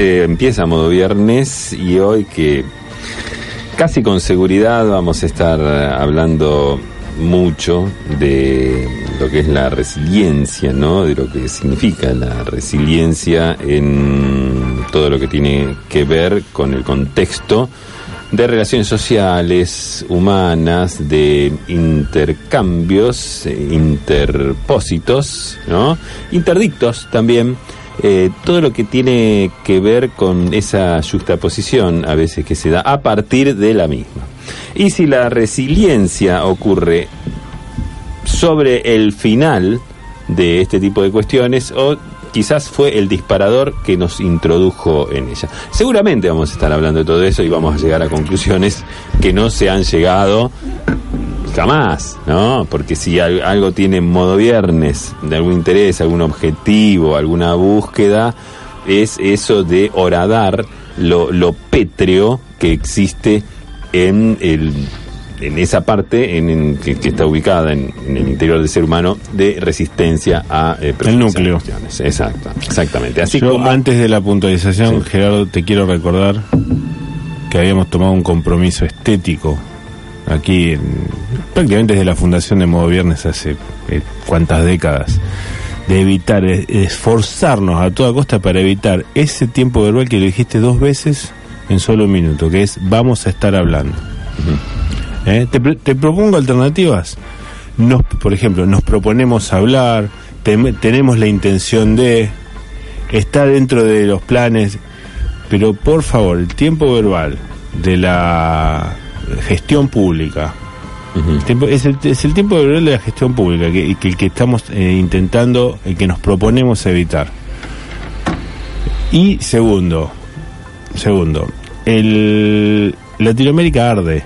Eh, empieza modo viernes y hoy que casi con seguridad vamos a estar hablando mucho de lo que es la resiliencia, ¿no? De lo que significa la resiliencia en todo lo que tiene que ver con el contexto de relaciones sociales, humanas, de intercambios, interpósitos, ¿no? Interdictos también. Eh, todo lo que tiene que ver con esa justaposición a veces que se da a partir de la misma. Y si la resiliencia ocurre sobre el final de este tipo de cuestiones o quizás fue el disparador que nos introdujo en ella. Seguramente vamos a estar hablando de todo eso y vamos a llegar a conclusiones que no se han llegado jamás, ¿no? Porque si algo tiene modo viernes, de algún interés, algún objetivo, alguna búsqueda, es eso de horadar lo, lo pétreo que existe en el en esa parte en, que, está ubicada en, el interior del ser humano de resistencia a eh, el núcleo. Exacto, exactamente. Así como antes de la puntualización, Gerardo, te quiero recordar que habíamos tomado un compromiso estético aquí prácticamente desde la fundación de Modo Viernes hace eh, cuántas décadas de evitar, esforzarnos a toda costa para evitar ese tiempo verbal que lo dijiste dos veces en solo un minuto, que es vamos a estar hablando. ¿Eh? Te, propongo alternativas. Nos, por ejemplo, nos proponemos hablar, tenemos la intención de, estar dentro de los planes, pero por favor, el tiempo verbal de la gestión pública, es, el, tiempo verbal de la gestión pública que, que, que estamos eh, intentando, el que nos proponemos evitar. Y segundo, segundo, el Latinoamérica arde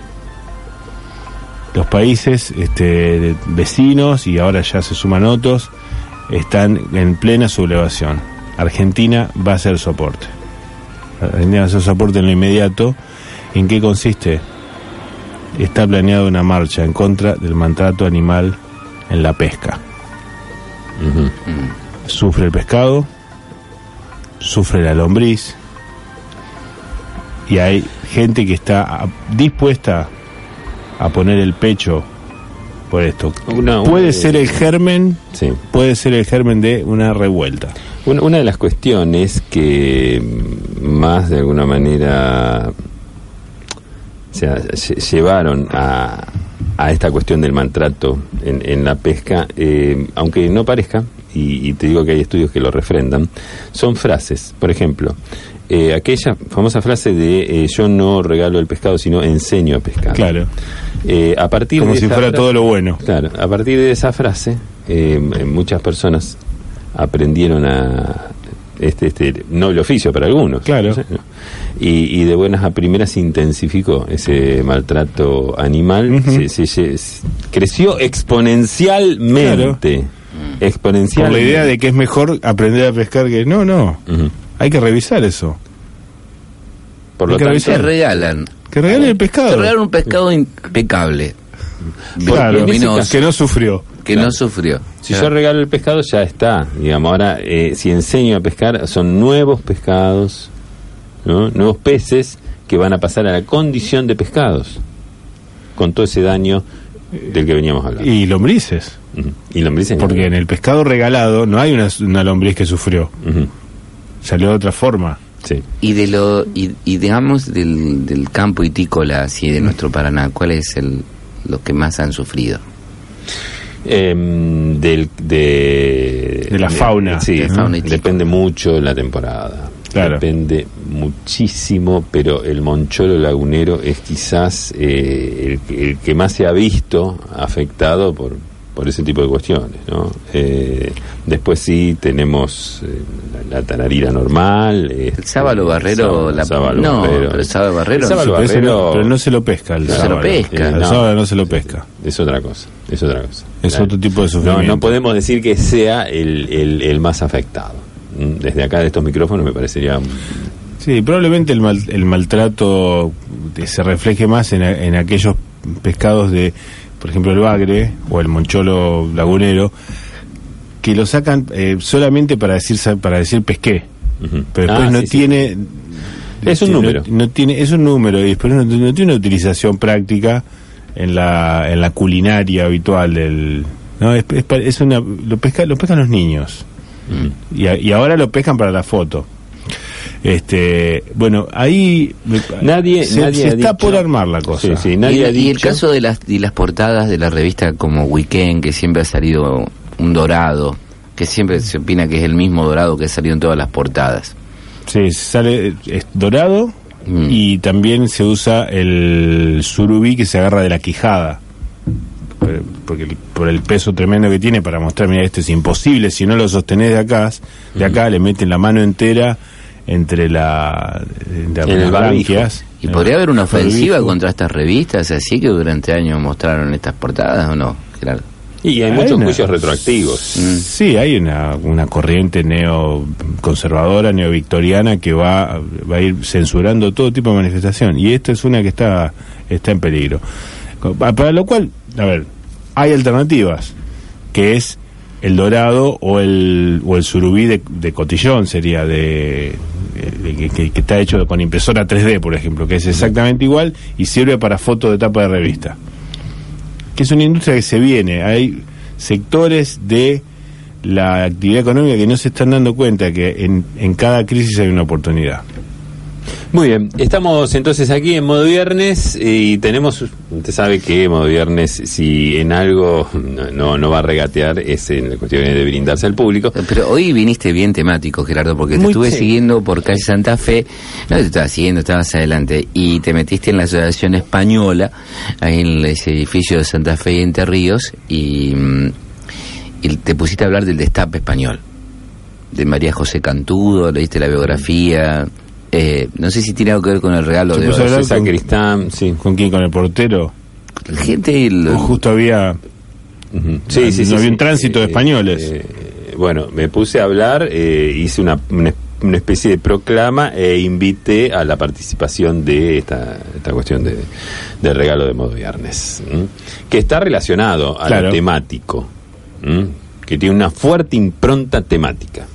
los países este, vecinos y ahora ya se suman otros están en plena sublevación. Argentina va a ser soporte. Argentina va a ser soporte en lo inmediato. ¿En qué consiste? Está planeada una marcha en contra del maltrato animal en la pesca. Sufre el pescado, sufre la lombriz, y hay gente que está dispuesta a poner el pecho por esto. puede ser el germen, sí. puede ser el germen de una revuelta. Una, de las cuestiones que más de alguna manera llevaron a, a esta cuestión del maltrato en, la pesca, eh, aunque no parezca, y, te digo que hay estudios que lo refrendan, son frases. Por ejemplo, eh, aquella famosa frase de eh, yo no regalo el pescado, sino enseño a pescar. Claro. A partir Como si fuera todo lo bueno. Claro, a partir de esa frase, muchas personas aprendieron a este, este noble oficio para algunos. Claro. Y, de buenas a primeras se intensificó ese maltrato animal, se, creció exponencialmente. Exponencialmente. Por la idea de que es mejor aprender a pescar que no, no. Hay que revisar eso. Por lo tanto, que regalan. Que regalen el pescado. Que regalan un pescado impecable. Claro, que no sufrió. Que no sufrió. Si yo regalo el pescado, ya está. Digamos, ahora, eh, si enseño a pescar, son nuevos pescados, nuevos peces que van a pasar a la condición de pescados. Con todo ese daño del que veníamos hablando. Y lombrices. Y lombrices. Porque en el pescado regalado no hay una, una lombriz que sufrió salió de otra forma. Sí. Y de lo y, digamos del, del, campo itícola así de nuestro Paraná, ¿cuál es el lo que más han sufrido? Em, del, de, de la fauna. sí, depende mucho la temporada. Claro. Depende muchísimo, pero el moncholo lagunero es quizás eh, el, el, que más se ha visto afectado por, por ese tipo de cuestiones, ¿no? Eh, después sí tenemos eh, la, tararira normal. el sábalo barrero, la, no, pero el sábalo barrero, pero no se lo pesca. El no se lo pesca. el sábalo no se lo pesca. Es otra cosa, es otra cosa. Es otro tipo de sufrimiento. No, no podemos decir que sea el, el, el más afectado. Desde acá de estos micrófonos me parecería Sí, probablemente el, mal, el maltrato se refleje más en, en aquellos pescados de por ejemplo el bagre o el moncholo lagunero, que lo sacan eh, solamente para decir para decir pesqué. Pero Ah, después no sí, sí. tiene... Es un no- número. No, tiene, es un número y después no, no tiene una utilización práctica en la, en la culinaria habitual del... No, es, es es una, lo, pesca, lo pescan los niños. Y, a- y ahora lo pescan para la foto. Este, bueno, ahí me- Nadie- se, nadie se ha está dicho- por armar la cosa. Sí, sí, Y, ha el- y el dicho- caso de las, y las portadas de la revista como Weekend, que siempre ha salido un dorado, que siempre se opina que es el mismo dorado que ha salido en todas las portadas. Sí, sale es dorado Mm. y también se usa el surubí que se agarra de la quijada. Eh, Porque el- por el peso tremendo que tiene para mostrar, mira, este es imposible, si no lo sostenés de acá, de acá le meten la mano entera entre la, entre las branquias. ¿Y podría haber una ofensiva barbijo. contra estas revistas así que durante años mostraron estas portadas o no, Gerardo? Y hay Hay muchos una- juicios retroactivos. Mm. Sí, hay una, una corriente neoconservadora, neovictoriana que va, va a ir censurando todo tipo de manifestación. Y esta es una que está, está en peligro. Para lo cual, a ver, hay alternativas, que es el dorado o el, o el surubí de, de cotillón, sería de- que, que- que está hecho con impresora 3D, por ejemplo, que es exactamente igual y sirve para fotos de tapa de revista que es una industria que se viene. Hay sectores de la actividad económica que no se están dando cuenta que en, en cada crisis hay una oportunidad. Muy bien, estamos entonces aquí en modo viernes y tenemos, usted sabe que modo viernes, si en algo no, no, no va a regatear, es en la cuestión de brindarse al público. Pero hoy viniste bien temático, Gerardo, porque te Muy estuve sí. siguiendo por calle Santa Fe. No te estaba siguiendo, estabas adelante. Y te metiste en la Asociación Española, ahí en ese edificio de Santa Fe y Entre Ríos, y, mm, y te pusiste a hablar del destape español. De María José Cantudo, leíste la biografía. Eh, no sé si tiene algo que ver con el regalo de puso hablar con- Sacristán, sí. ¿Con quién? ¿Con el portero? La gente. lo- O justo había... Ujú. No había un tránsito de españoles. eh, bueno, me puse a hablar, eh, hice una, una, una especie de proclama e invité a la participación de esta, esta cuestión de, del regalo de modo viernes, ¿m? que está relacionado a Claro. lo temático, ¿m? que tiene una fuerte impronta temática.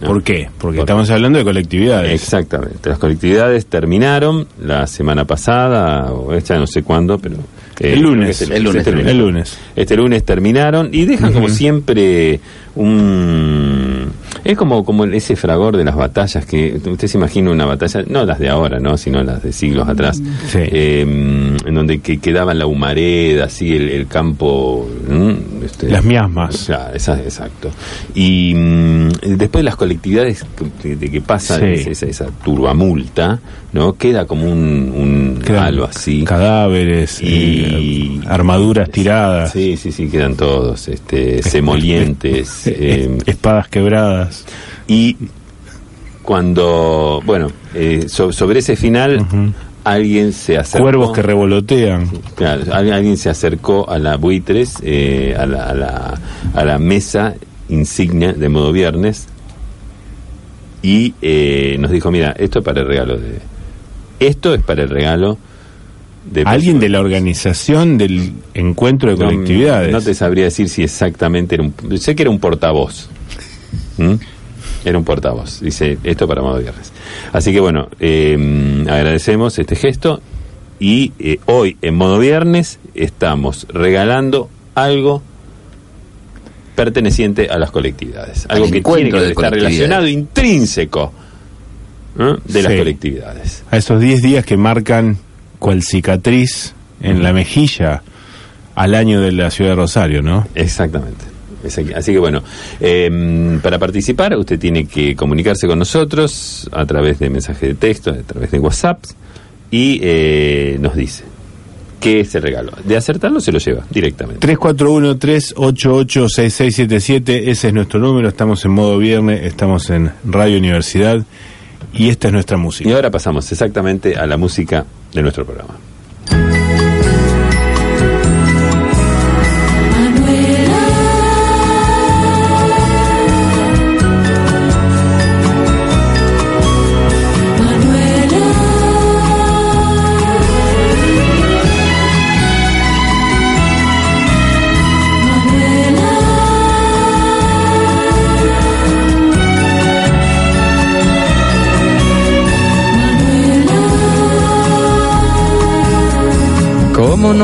¿No? ¿Por qué? Porque Por- estamos hablando de colectividades. Exactamente. Las colectividades terminaron la semana pasada, o ya no sé cuándo, pero... eh, El lunes. lunes este terminó. El lunes. Este lunes terminaron y dejan como siempre un... Es como, como ese fragor de las batallas que usted se imagina una batalla, no las de ahora, ¿no? sino las de siglos atrás, Sí. eh, en donde que quedaba la humareda, así el, el campo... Este, Las miasmas. Esa- exacto. Y mm, después de las colectividades que- de que pasa Sí. esa, esa, esa turbamulta, ¿no? Queda como un, un halo así. Cadáveres, Y- eh, armaduras tiradas, Sí, sí, sí, quedan todos, este, semolientes. eh, espadas quebradas. Y cuando, bueno, eh, so- sobre ese final, alguien se acercó. Cuervos que revolotean. Claro, alguien, alguien se acercó a la buitres, eh, a, la, a, la, a la mesa insignia de modo viernes y eh, nos dijo, mira, esto es para el regalo de... Esto es para el regalo de... Alguien de la organización del encuentro de No, colectividades. No, te sabría decir si exactamente era un... Sé que era un portavoz. ¿Mm? Era un portavoz. Dice, esto para modo viernes. Así que bueno, eh, agradecemos este gesto y eh, hoy en modo viernes estamos regalando algo perteneciente a las colectividades. Algo que tiene que estar relacionado intrínseco ¿eh? de las colectividades. a esos 10 días que marcan cual cicatriz en la mejilla al año de la ciudad de Rosario, ¿no? Exactamente. Así que bueno, eh, para participar usted tiene que comunicarse con nosotros a través de mensaje de texto, a través de WhatsApp y eh, nos dice qué es el regalo. De acertarlo se lo lleva directamente. 341-388-6677, ese es nuestro número, estamos en modo viernes, estamos en Radio Universidad y esta es nuestra Y música. ahora pasamos exactamente a la música de nuestro programa.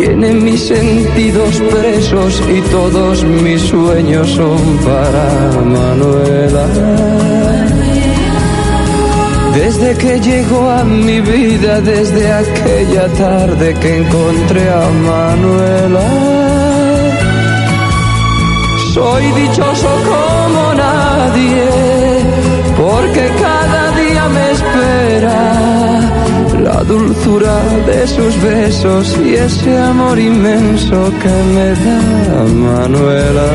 Tiene mis sentidos presos y todos mis sueños son para Manuela. Desde que llegó a mi vida, desde aquella tarde que encontré a Manuela, soy dichoso como nadie, dulzura de sus besos y ese amor inmenso que me da Manuela.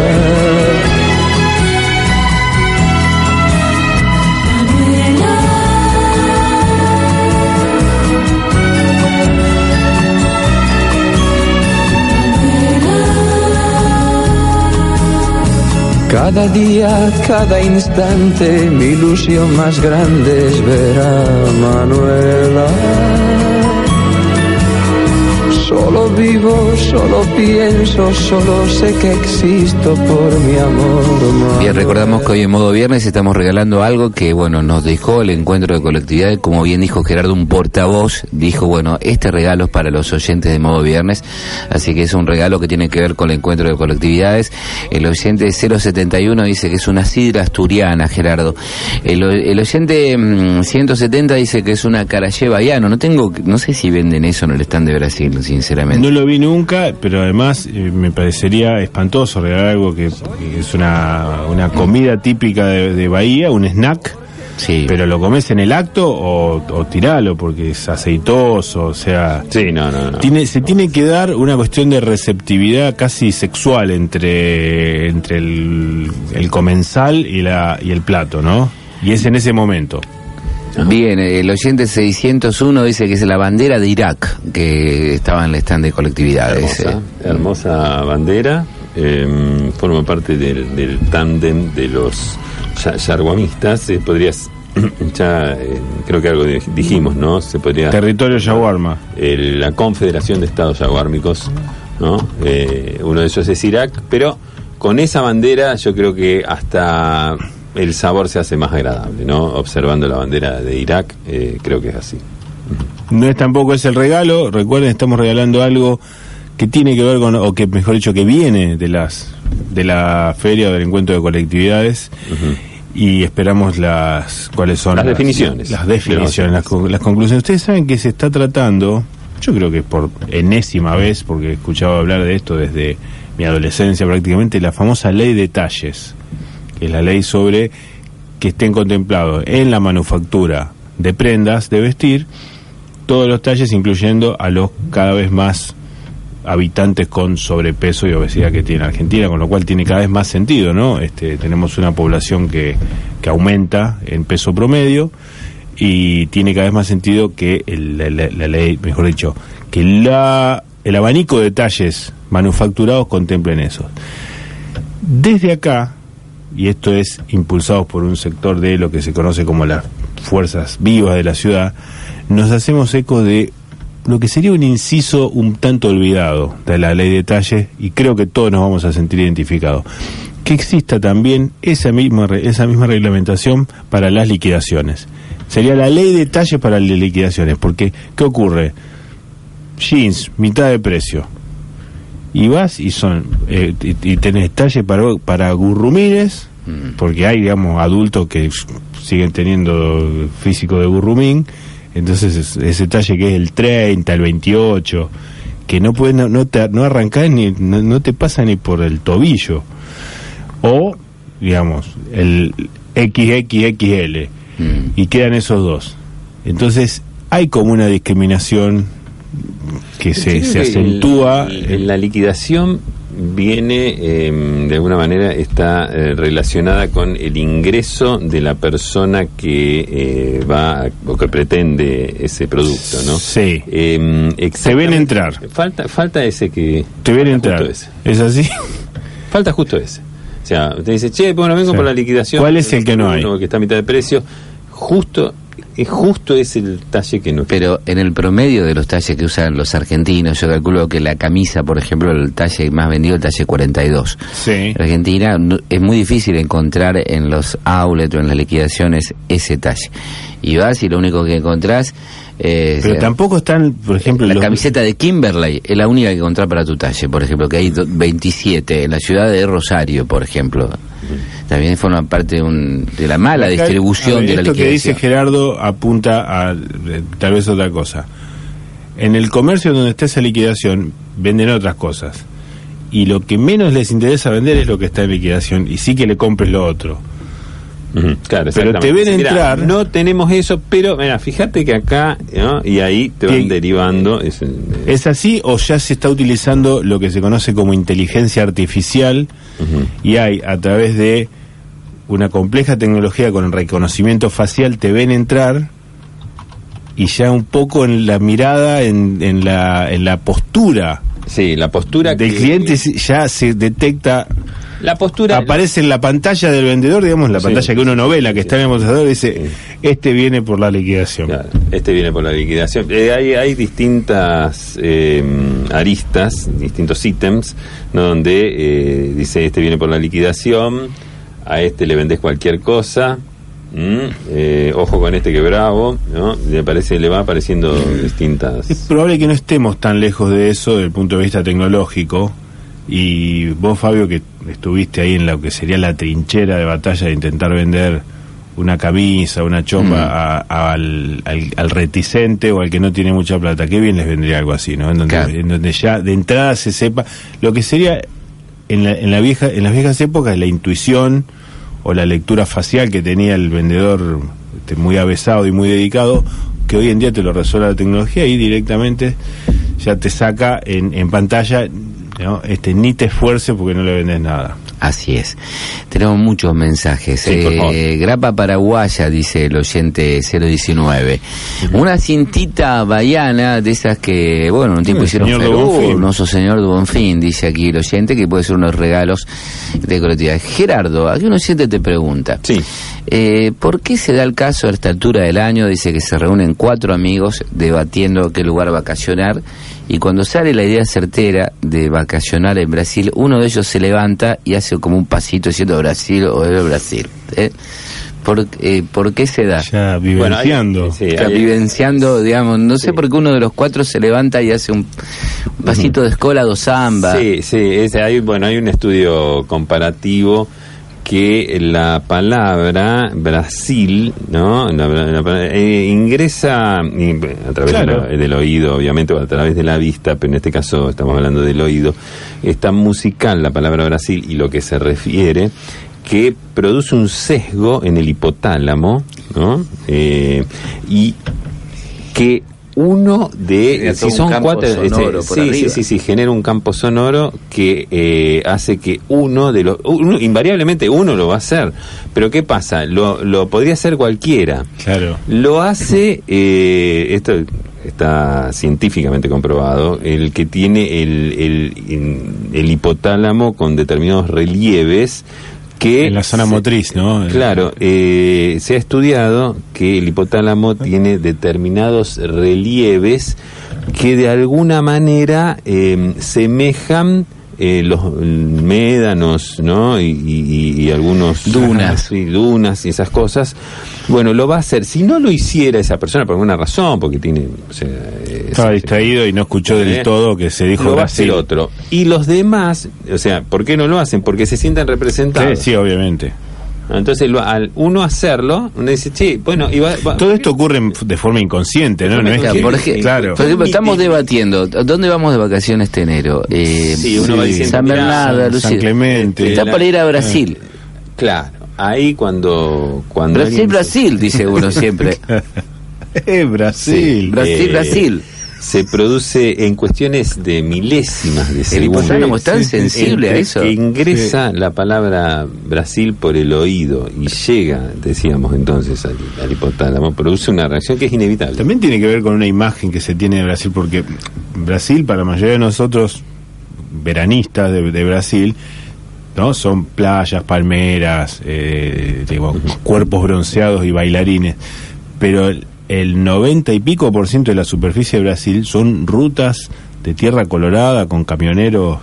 Cada día, cada instante, mi ilusión más grande es ver a Manuela. Solo vivo, solo pienso, solo sé que existo por mi amor. Bien, recordamos que hoy en modo viernes estamos regalando algo que, bueno, nos dejó el encuentro de colectividad. Como bien dijo Gerardo, un portavoz dijo, bueno, este regalo es para los oyentes de modo viernes. Así que es un regalo que tiene que ver con el encuentro de colectividades. El oyente 071 dice que es una sidra asturiana, Gerardo. El, el oyente 170 mm, dice que es una caraye baiano. No tengo, no sé si venden eso en el stand de Brasil, sinceramente. No lo vi nunca, pero además eh, me parecería espantoso regalar algo que, que es una, una comida típica de, de Bahía, un snack. Sí. Pero lo comes en el acto o, o tiralo porque es aceitoso, o sea... Sí, no, no, no. Tiene, se tiene que dar una cuestión de receptividad casi sexual entre, entre el, el comensal y, la, y el plato, ¿no? Y es en ese momento. Bien, el oyente 601 dice que es la bandera de Irak que estaba en el stand de colectividades. Hermosa, eh. hermosa bandera. eh, forma parte del, del tándem de los ya- yarguamistas. Eh, podrías, ya eh, creo que algo di- dijimos, ¿no? Se podría. Territorio Yaguarma. la Confederación de Estados Yaguármicos, ¿no? Eh, uno de ellos es Irak, pero con esa bandera yo creo que hasta el sabor se hace más agradable, ¿no? Observando la bandera de Irak, eh, creo que es así. No es tampoco es el regalo, recuerden, estamos regalando algo que tiene que ver con, o que mejor dicho, que viene de las de la feria o del encuentro de colectividades y esperamos las cuáles son Las definiciones. las definiciones, las, las conclusiones. Ustedes saben que se está tratando, yo creo que por enésima vez, porque he escuchado hablar de esto desde mi adolescencia prácticamente, la famosa ley de talles, que es la ley sobre que estén contemplados en la manufactura de prendas de vestir todos los talles, incluyendo a los cada vez más habitantes con sobrepeso y obesidad que tiene Argentina, con lo cual tiene cada vez más sentido, ¿no? Este, tenemos una población que, que aumenta en peso promedio y tiene cada vez más sentido que la- la ley, mejor dicho, que la, el abanico de talles manufacturados contemplen eso. Desde acá, y esto es impulsado por un sector de lo que se conoce como las fuerzas vivas de la ciudad, nos hacemos eco de lo que sería un inciso un tanto olvidado de la ley de talles y creo que todos nos vamos a sentir identificados. Que exista también esa misma, esa misma reglamentación para las liquidaciones. Sería la ley de talles para las liquidaciones, porque ¿qué ocurre? Jeans, mitad de precio. Y vas y son eh, y, y tenés talle para, para gurrumines, porque hay, digamos, adultos que siguen teniendo físico de gurrumín, entonces es- ese talle que es el 30, el 28, que no puede, no, no te no arrancás ni, no, no te pasa ni por el tobillo. O, digamos, el XXXL, Mm. y quedan esos dos. Entonces, hay como una discriminación que se, se acentúa. En, en la liquidación viene, eh, de alguna manera, está eh, relacionada con el ingreso de la persona que eh, va o que pretende ese producto, ¿no? Sí. Eh, Te ven entrar. Falta, falta ese que. Te ven entrar. ese. ¿Es así? Falta justo ese. O sea, te dice, che, bueno, vengo Sí. por la liquidación. ¿Cuál es el que no hay? Uno que está a mitad de precio. Justo, es justo es el talle que no. Pero en el promedio de los talles que usan los argentinos, yo calculo que la camisa, por ejemplo, el talle más vendido, el talle 42. Sí. En Argentina no- es muy difícil encontrar en los outlets o en las liquidaciones ese talle. Y vas y lo único que encontrás es Pero eh, tampoco están, por ejemplo, la los- camiseta de Kimberley, es la única que encontrás para tu talle, por ejemplo, que hay do- 27 en la ciudad de Rosario, por ejemplo. También forma parte de, un- de la mala Acá, distribución ver, de la esto que dice liquidación. Gerardo apunta a eh, tal vez otra cosa. En el comercio donde está esa liquidación venden otras cosas. Y lo que menos les interesa vender es lo que está en liquidación. Y sí que le compres lo otro. Claro, Pero te ven Mirá, entrar- No tenemos eso, pero mira, fíjate que acá, ¿no? y ahí te van derivando. es, eh, ¿Es así o ya se está utilizando lo que se conoce como inteligencia artificial y hay a través de una compleja tecnología con el reconocimiento facial te ven entrar y ya un poco en la mirada, en, en, la, en la postura Sí, la postura del que- cliente ya se detecta, La postura. aparece en la pantalla del vendedor, digamos, la Sí, pantalla que uno no ve, la que sí. está en el mostrador, dice, este viene por la liquidación. Claro, este viene por la liquidación. Eh, hay, hay distintas eh, aristas, distintos ítems, ¿no? donde eh, dice este viene por la liquidación, a este le vendes cualquier cosa. Eh, ojo con este que bravo, ¿no? le, aparece, le va apareciendo distintas... Es probable que no estemos tan lejos de eso desde el punto de vista tecnológico. Y vos, Fabio, que estuviste ahí en lo que sería la trinchera de batalla de intentar vender una camisa, una chompa Mm. a- a- al, al- al reticente o al que no tiene mucha plata, qué bien les vendría algo así, ¿no? En donde, Claro. en donde ya de entrada se sepa lo que sería en, la, en, la vieja, en las viejas épocas la intuición o la lectura facial que tenía el vendedor este, muy avesado y muy dedicado, que hoy en día te lo resuelve la tecnología y directamente ya te saca en, en pantalla, ¿no? este, ni te esfuerces porque no le vendes nada. Así es. Tenemos muchos mensajes. Sí. Eh, grapa paraguaya, dice el oyente 019. Una cintita baiana de esas que, bueno, un tiempo hicieron Bonfim. Noso señor de Bonfim, dice aquí el oyente, que puede ser unos regalos de colectividad. Gerardo, aquí un oyente te pregunta. Sí. Eh, ¿Por qué se da el caso a esta altura del año? Dice que se reúnen cuatro amigos debatiendo qué lugar vacacionar y cuando sale la idea certera de vacacionar en Brasil, uno de ellos se levanta y hace como un pasito diciendo Brasil o el Brasil. ¿eh? ¿Por, eh, ¿Por qué se da? Ya Bueno, vivenciando. sí, vivenciando, digamos, no sé por qué uno de los cuatro se levanta y hace un, un pasito de escola do samba. Sí, sí, es- hay, bueno, hay un estudio comparativo que la palabra Brasil, ¿no? La- la- la- eh, ingresa y, a través Claro. de la- del oído, obviamente, o a través de la vista, pero en este caso estamos hablando del oído. Es tan musical la palabra Brasil y lo que se refiere que produce un sesgo en el hipotálamo, ¿no? Eh, y que uno de Genera si son campo cuatro sonoro este, por sí, sí sí sí genera un campo sonoro que eh, hace que uno de los uno, invariablemente uno lo va a hacer. Pero qué pasa lo, lo podría hacer cualquiera. Claro. lo hace eh, esto está científicamente comprobado el que tiene el, el, el hipotálamo con determinados relieves que En la zona se- motriz, ¿no? Claro, eh, se ha estudiado que el hipotálamo tiene determinados relieves que de alguna manera eh, semejan eh, los médanos, ¿no? Y, y- y algunos Dunas. sí, dunas y esas cosas. Bueno, lo va a hacer. Si no lo hiciera esa persona por alguna razón, porque tiene, o sea, eh, Estaba distraído y no escuchó del ¿Eh? todo que se dijo lo va a hacer Brasil. otro. Y los demás, o sea, ¿por qué no lo hacen? Porque se sienten representados. Sí, sí, obviamente. Entonces, lo- al uno hacerlo, uno dice, che, bueno, y va- va- Todo esto ocurre en- de forma inconsciente, ¿no? No es Claro, que- por ej- claro. por ejemplo, estamos debatiendo, ¿dónde vamos de vacaciones este enero? Eh, Sí, uno va diciendo, San Bernardo, San- Lucía. San Clemente. Está para ir a Brasil. Claro, ahí cuando... cuando Brasil, Brasil, dice uno siempre. Eh, Brasil. Brasil, Eh, Brasil. Se produce en cuestiones de milésimas de El segundo. hipotálamo es tan Sí, sensible a eso. Que ingresa la palabra Brasil por el oído y llega, decíamos entonces, al, al hipotálamo, produce una reacción que es inevitable. También tiene que ver con una imagen que se tiene de Brasil, porque Brasil, para la mayoría de nosotros, veranistas de, de Brasil, ¿no? Son playas, palmeras, eh, digo, cuerpos bronceados y bailarines. Pero el, el 90 y pico por ciento de la superficie de Brasil son rutas de tierra colorada con camioneros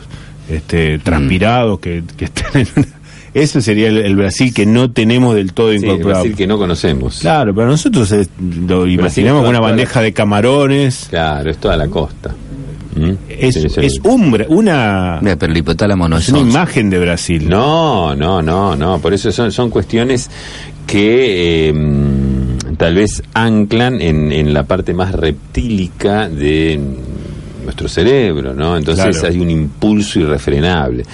este, transpirados que, que están en una... Ese sería el, el Brasil que no tenemos del todo Sí, el incorporado. Brasil que no conocemos. Claro, pero nosotros eh, lo imaginamos con una bandeja de camarones. Claro, es toda la costa. ¿Mm? Es, Sí, sí. es un una, Mira, pero el hipotálamo no es es una imagen de Brasil. No, no, no, no. Por eso son, son cuestiones que eh, mm, tal vez anclan en, en la parte más reptílica de nuestro cerebro, ¿no? Entonces Claro. hay un impulso irrefrenable.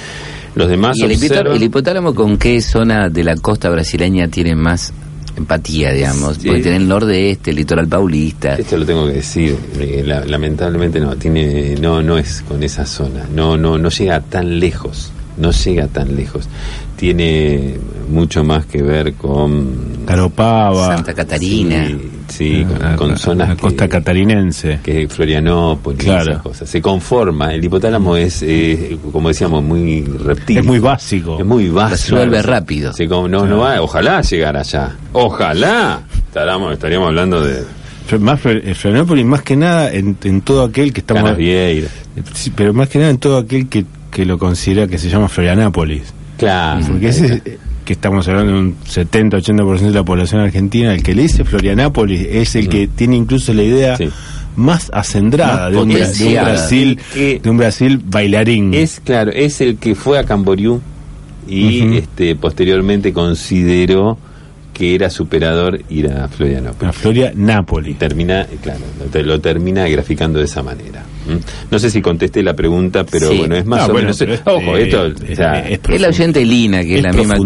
Los demás ¿Y el, hipotálamo, observan- el hipotálamo con qué zona de la costa brasileña tiene más empatía, digamos? Sí. Porque tiene el nordeste, el litoral paulista. Esto lo tengo que decir, eh, la- lamentablemente no tiene, no, no es con esa zona, no, no, no llega tan lejos, no llega tan lejos. Tiene mucho más que ver con Caropava, Santa Catarina. Sí, sí, con, la- con la- zonas la costa que, catarinense. que es Florianópolis, Claro. esas cosas. Se conforma, el hipotálamo es, eh, como decíamos, muy reptil. Es muy básico. Es muy básico. Resuelve rápido. Se no, no va, ojalá llegar allá. Ojalá. Estaríamos, estaríamos hablando de Más eh, Florianópolis, más que nada en, en todo aquel que estamos. Pero más que nada en todo aquel que, que lo considera que se llama Florianápolis. Claro. Porque ese eh, que estamos hablando de un 70-80% de la población argentina, el que le dice Florianápolis es el que tiene incluso la idea Sí. más acendrada Más de un, de. Brasil, Que- de un Brasil bailarín. Es claro, es el que fue a Camboriú y este posteriormente consideró que era superador ir a Florianópolis. la Floria Nápoles. Y termina, claro, lo, te- lo termina graficando de esa manera. No sé si contesté la pregunta, pero Sí. bueno, es más o bueno, menos. es- Ojo, eh, esto. es- o sea, es Es la oyente Lina, que es, es la misma que...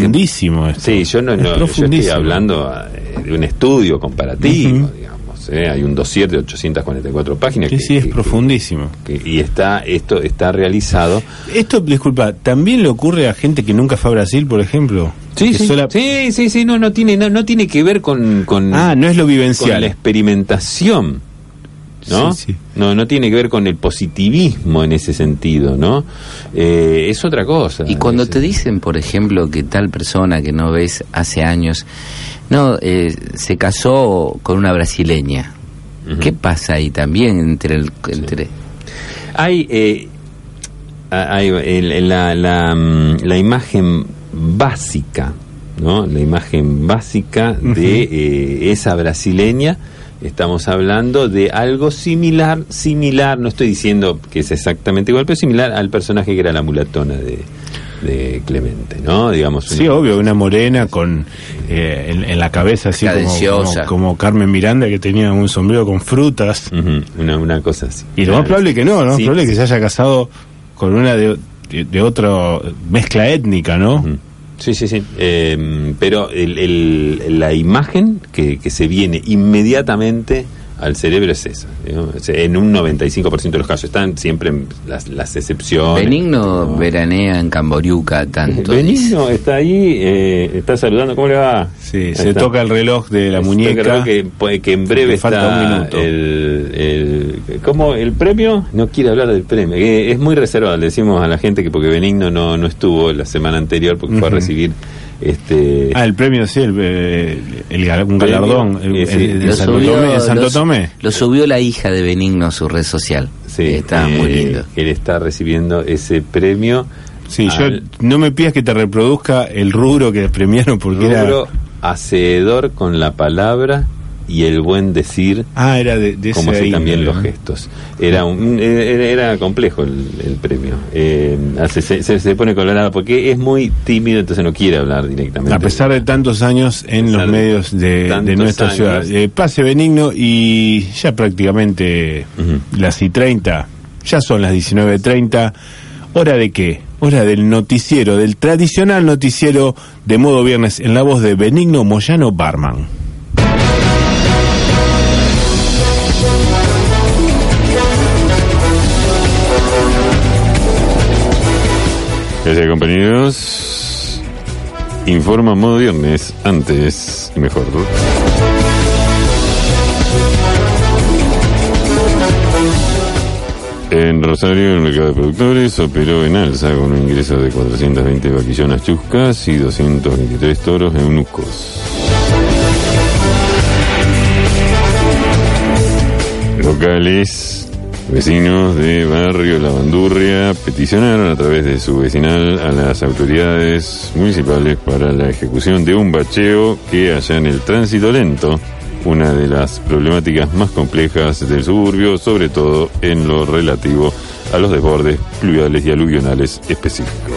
esto. sí, yo no, Es no yo estoy hablando eh, de un estudio comparativo, digamos. ¿Eh? Hay un dossier de 844 páginas. Sí, que- sí, es que- profundísimo. que- y está, esto está realizado. Esto, disculpa, ¿también le ocurre a gente que nunca fue a Brasil, por ejemplo? Sí, Que sí, sola- sí, sí, sí, no, no tiene, no, no tiene que ver con, con, Ah, no es lo con la vivencial. experimentación, ¿no? Sí, sí. No, no tiene que ver con el positivismo en ese sentido, ¿no? Eh, es otra cosa. Y cuando te dicen, por ejemplo, que tal persona que no ves hace años, no, eh, se casó con una brasileña, Ujú. ¿qué pasa ahí también entre el... Entre... Hay, eh, hay el- la, la, mm, la imagen básica, ¿no? La imagen básica de eh, esa brasileña. Estamos hablando de algo similar, similar, no estoy diciendo que es exactamente igual, pero similar al personaje que era la mulatona de, de Clemente, ¿no? Digamos. Sí, obvio, una morena con eh, en, en la cabeza así como, como, como Carmen Miranda que tenía un sombrero con frutas. Una, una cosa así. Y lo más probable que no, ¿no? Sí, probable que se haya casado con una de, de, de otra mezcla étnica, ¿no? Sí, sí, sí. Eh, pero el, el- la imagen que, que se viene inmediatamente al cerebro es esa. En un 95% de los casos están siempre las, las excepciones. Benigno ¿no? veranea en Camboriuca tanto. dice. Benigno está ahí, eh, está saludando. ¿Cómo le va? Sí, Ahí se está. toca el reloj de la Se muñeca. Que, puede- que en breve falta está un minuto. El, el, ¿Cómo? ¿El premio? No quiere hablar del premio. es muy reservado. Le decimos a la gente que porque Benigno no, no estuvo la semana anterior porque fue a recibir este Ah, el premio, sí, el, eh, el un galardón el- eh, de Lo Santo subió, Tomé. ¿en Santo lo Tomé? lo subió la hija de Benigno a su red social. Sí, Está eh, muy lindo. Él está recibiendo ese premio. Sí, yo no me pidas que te reproduzca el rubro que premiaron porque rubro era... hacedor con la palabra y el buen decir, Ah, era de, de como así también los gestos. Era un, era, era complejo el, el premio. Eh, hace- se, se- pone colorado porque es muy tímido, entonces no quiere hablar directamente. A pesar de tantos años en los medios de, de nuestra años. ciudad. Eh, pase benigno y ya prácticamente las y 30, ya son las 19.30. ¿Hora de qué? Hora del noticiero, del tradicional noticiero de modo viernes en la voz de Benigno Moyano Barman. Gracias compañeros. Informa modo viernes, antes y mejor. En Rosario, el mercado de productores operó en alza con un ingreso de 420 vaquillonas chuscas y 223 toros eunucos. Locales, vecinos de Barrio La Bandurria peticionaron a través de su vecinal a las autoridades municipales para la ejecución de un bacheo que haya en el tránsito lento una de las problemáticas más complejas del suburbio, sobre todo en lo relativo a los desbordes pluviales y aluvionales específicos.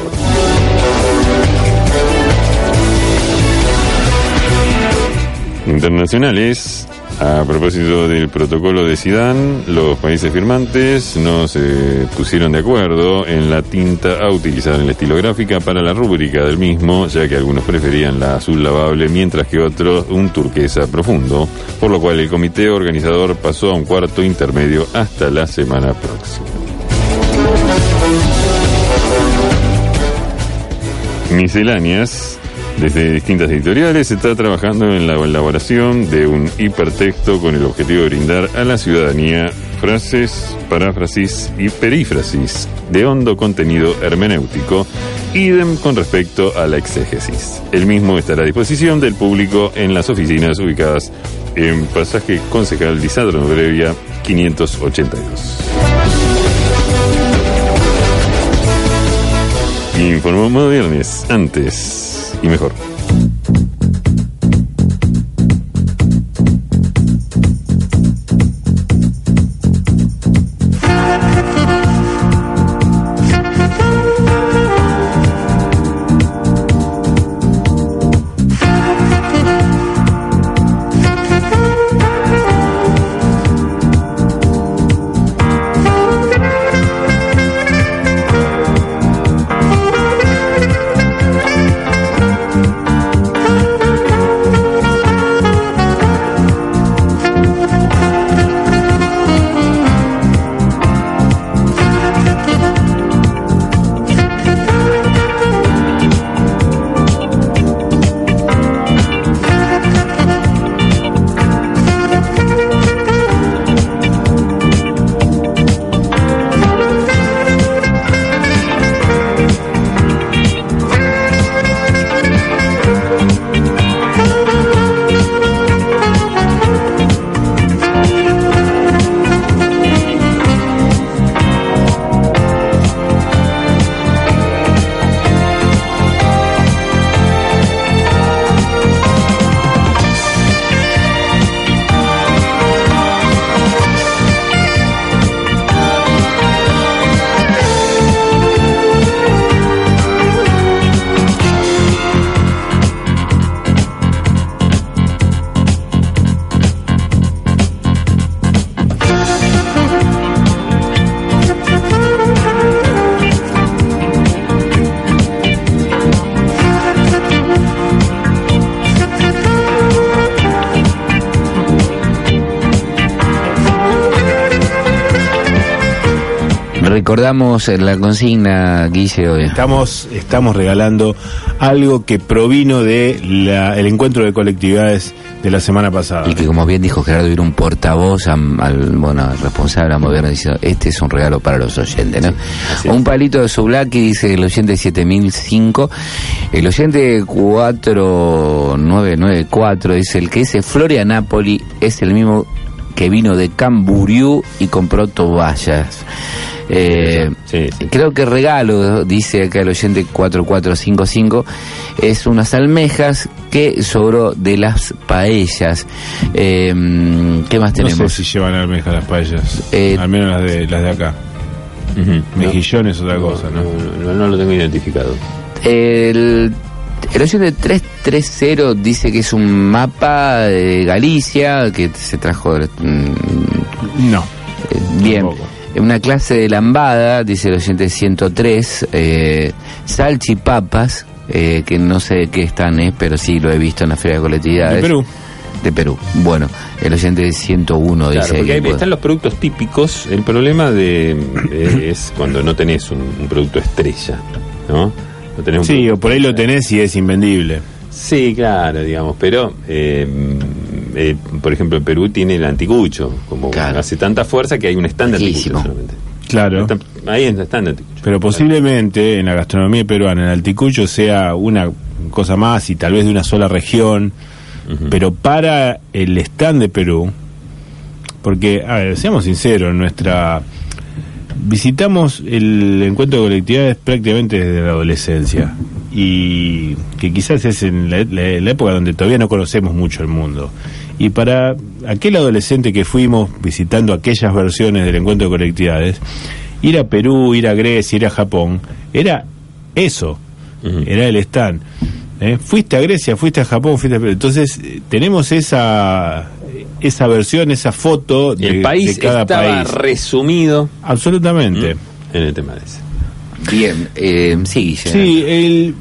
Internacionales, a propósito del protocolo de Sidán, los países firmantes no se pusieron de acuerdo en la tinta a utilizar en la estilográfica para la rúbrica del mismo, ya que algunos preferían la azul lavable, mientras que otros un turquesa profundo, por lo cual el comité organizador pasó a un cuarto intermedio hasta la semana próxima. Misceláneas. Desde distintas editoriales se está trabajando en la elaboración de un hipertexto con el objetivo de brindar a la ciudadanía frases, paráfrasis y perífrasis de hondo contenido hermenéutico, idem con respecto a la exégesis. El mismo estará a disposición del público en las oficinas ubicadas en pasaje concejal Lisandro Nobrevia 582. Informó modo viernes, antes y mejor. Recordamos la consigna, Guille, hoy. Estamos, estamos regalando algo que provino de la, el encuentro de colectividades de la semana pasada. Y que como bien dijo Gerardo, era un portavoz al, bueno, responsable de la diciendo, este es un regalo para los oyentes, ¿no? Un palito de Sublaki dice el oyente 7005, el oyente 4994 dice, el que dice Floria Napoli es el mismo que vino de Camburiú y compró toallas. Eh, Creo que regalo, dice acá el oyente 4455, es unas almejas que sobró de las paellas. Eh, ¿Qué más tenemos? No sé si llevan almejas las paellas, eh, al menos las de, las de acá. Mejillones otra cosa, ¿no? No, lo tengo identificado. El el oyente 330 dice que es un mapa de Galicia que se trajo. Mm, no. Bien una clase de lambada, dice el oyente 103, eh, salchipapas, eh, que no sé qué están, eh, pero sí lo he visto en la Feria de Colectividades. De Perú. De Perú. Bueno, el oyente 101 dice... Porque ahí están los productos típicos, el problema de, es cuando no tenés un, producto estrella. ¿no? Lo tenés un Sí, o por ahí lo tenés y es invendible. Sí, claro, digamos, pero eh, eh, por ejemplo, Perú tiene el anticucho, como Claro. hace tanta fuerza que hay un stand de anticucho solamente. Claro. Está- Ahí es anticucho. Pero posiblemente en la gastronomía peruana el alticucho sea una cosa más y tal vez de una sola región, pero para el stand de Perú, porque, a ver, seamos sinceros, nuestra visitamos el encuentro de colectividades prácticamente desde la adolescencia y que quizás es en la, la- la época donde todavía no conocemos mucho el mundo. Y para aquel adolescente que fuimos visitando aquellas versiones del encuentro de colectividades, ir a Perú, ir a Grecia, ir a Japón, era eso, era el stand. ¿eh? Fuiste a Grecia, fuiste a Japón, fuiste a Perú. Entonces eh, tenemos esa esa versión, esa foto de, el país de cada estaba país. resumido Absolutamente. en el tema de ese. Bien, eh, sí, Guille. Sí, el,